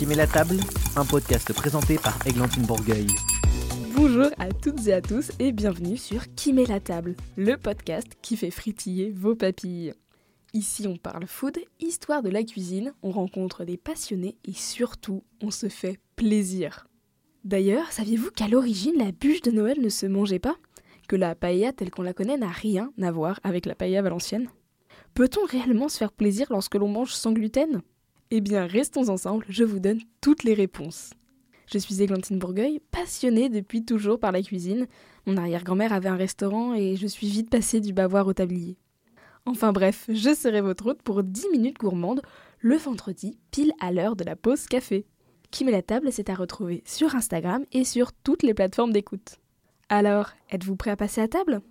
Qui met la table Un podcast présenté par Églantine Bourgueil. Bonjour à toutes et à tous et bienvenue sur Qui met la table, le podcast qui fait fritiller vos papilles. Ici on parle food, histoire de la cuisine, on rencontre des passionnés et surtout on se fait plaisir. D'ailleurs, saviez-vous qu'à l'origine la bûche de Noël ne se mangeait pas? Que la paella telle qu'on la connaît n'a rien à voir avec la paella valencienne? Peut-on réellement se faire plaisir lorsque l'on mange sans gluten? Eh bien, restons ensemble, je vous donne toutes les réponses. Je suis Églantine Bourgueil, passionnée depuis toujours par la cuisine. Mon arrière-grand-mère avait un restaurant et je suis vite passée du bavoir au tablier. Enfin bref, je serai votre hôte pour 10 minutes gourmandes le vendredi, pile à l'heure de la pause café. Qui met la table, c'est à retrouver sur Instagram et sur toutes les plateformes d'écoute. Alors, êtes-vous prêt à passer à table?